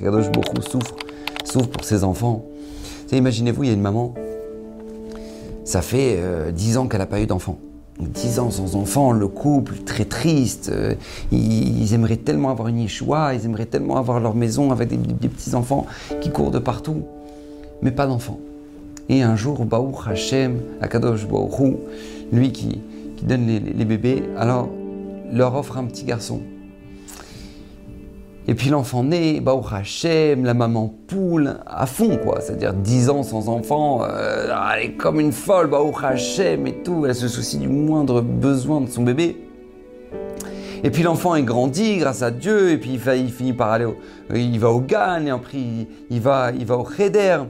Kadosh beaucoup souffre, souffre pour ses enfants. Imaginez-vous, il y a une maman, ça fait euh, dix ans qu'elle n'a pas eu d'enfant. Dix ans sans enfant, le couple très triste. euh, ils, aimeraient tellement avoir une Yeshua, ils aimeraient tellement avoir leur maison avec des, petits-enfants qui courent de partout, mais pas d'enfants. Et un jour, Baruch Hashem, Akadosh Hu, lui qui, qui donne les, les bébés, alors leur offre un petit garçon. Et puis l'enfant naît, Baruch Hashem, la maman poule à fond, quoi. C'est-à-dire 10 ans sans enfant, euh, elle est comme une folle, Baruch Hashem et tout. Elle se soucie du moindre besoin de son bébé. Et puis l'enfant est grandi grâce à Dieu, et puis il, finit par aller au, il va au GAN, et après il, va, il va au Cheder.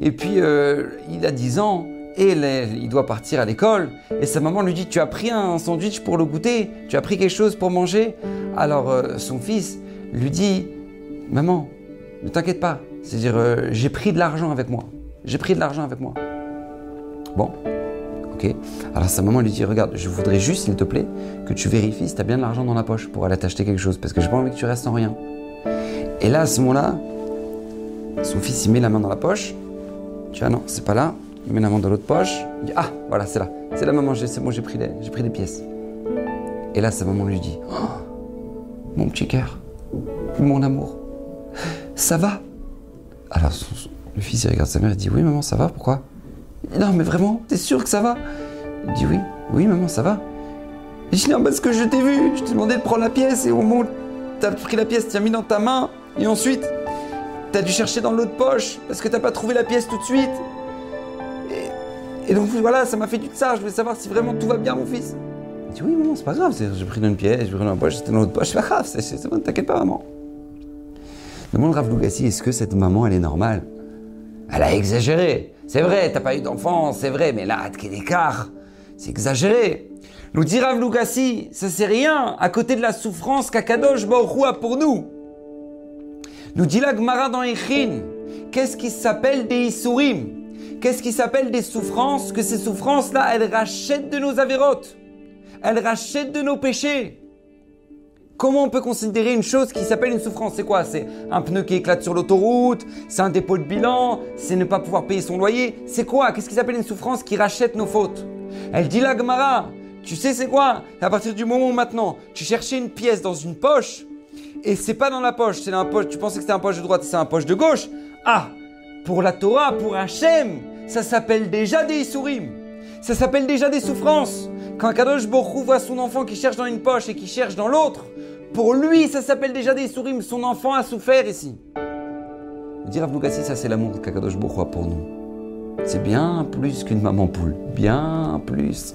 Et puis euh, il a 10 ans, et il doit partir à l'école. Et sa maman lui dit, tu as pris un sandwich pour le goûter? Tu as pris quelque chose pour manger Alors euh, son fils lui dit, maman, ne t'inquiète pas. C'est-à-dire, euh, j'ai pris de l'argent avec moi. J'ai pris de l'argent avec moi. Bon, ok. Alors sa maman lui dit, regarde, je voudrais juste, s'il te plaît, que tu vérifies si tu as bien de l'argent dans la poche pour aller t'acheter quelque chose, parce que j'ai pas envie que tu restes sans rien. Et là, à ce moment-là, son fils, il met la main dans la poche. Tu vois, non, c'est pas là. Il met la main dans l'autre poche. Il dit, ah, voilà, c'est là. C'est là, maman, c'est bon, j'ai pris, pris des pièces. Et là, sa maman lui dit, oh, mon petit cœur, mon amour, ça va Alors, le fils, il regarde sa mère et dit, oui, maman, ça va, pourquoi? Non, mais vraiment, t'es sûr que ça va? Il dit, oui, oui, maman, ça va. Il dit, non, parce que je t'ai vu, je t'ai demandé de prendre la pièce et au moment t'as pris la pièce, tu l'as mis dans ta main et ensuite, t'as dû chercher dans l'autre poche parce que t'as pas trouvé la pièce tout de suite. Et, donc voilà, ça m'a fait du ça. Je voulais savoir si vraiment tout va bien, mon fils. Il dit oui, maman, c'est pas grave. J'ai pris une pièce, j'ai pris la poche, c'était dans l'autre poche. C'est pas grave, c'est bon, t'inquiète pas, maman. Demande Rav Lougassi, est-ce que cette maman, elle est normale? Elle a exagéré. C'est vrai, t'as pas eu d'enfant, c'est vrai, mais là, quel écart C'est exagéré. Nous dit Rav Lougassi, ça c'est rien à côté de la souffrance qu'Akadosh Baruch a pour nous. Nous dit la Gemara dans Echin, qu'est-ce qui s'appelle des Issourim Qu'est-ce qui s'appelle des souffrances? Que ces souffrances-là, elles rachètent de nos avérotes. Elles rachètent de nos péchés. Comment on peut considérer une chose qui s'appelle une souffrance? C'est quoi? C'est un pneu qui éclate sur l'autoroute C'est un dépôt de bilan C'est ne pas pouvoir payer son loyer. C'est quoi? Qu'est-ce qui s'appelle une souffrance qui rachète nos fautes? Elle dit la Gemara, tu sais c'est quoi? À partir du moment où maintenant tu cherchais une pièce dans une poche et c'est pas dans la poche, c'est la poche, tu pensais que c'était un poche de droite, c'est un poche de gauche. Ah! Pour la Torah, pour Hachem, ça s'appelle déjà des Issourim. Ça s'appelle déjà des souffrances. Quand Kadosh Borou voit son enfant qui cherche dans une poche et qui cherche dans l'autre, pour lui, ça s'appelle déjà des Issourim. Son enfant a souffert ici. Dire à ça c'est l'amour que Kadosh Borou a pour nous. C'est bien plus qu'une maman poule. Bien plus.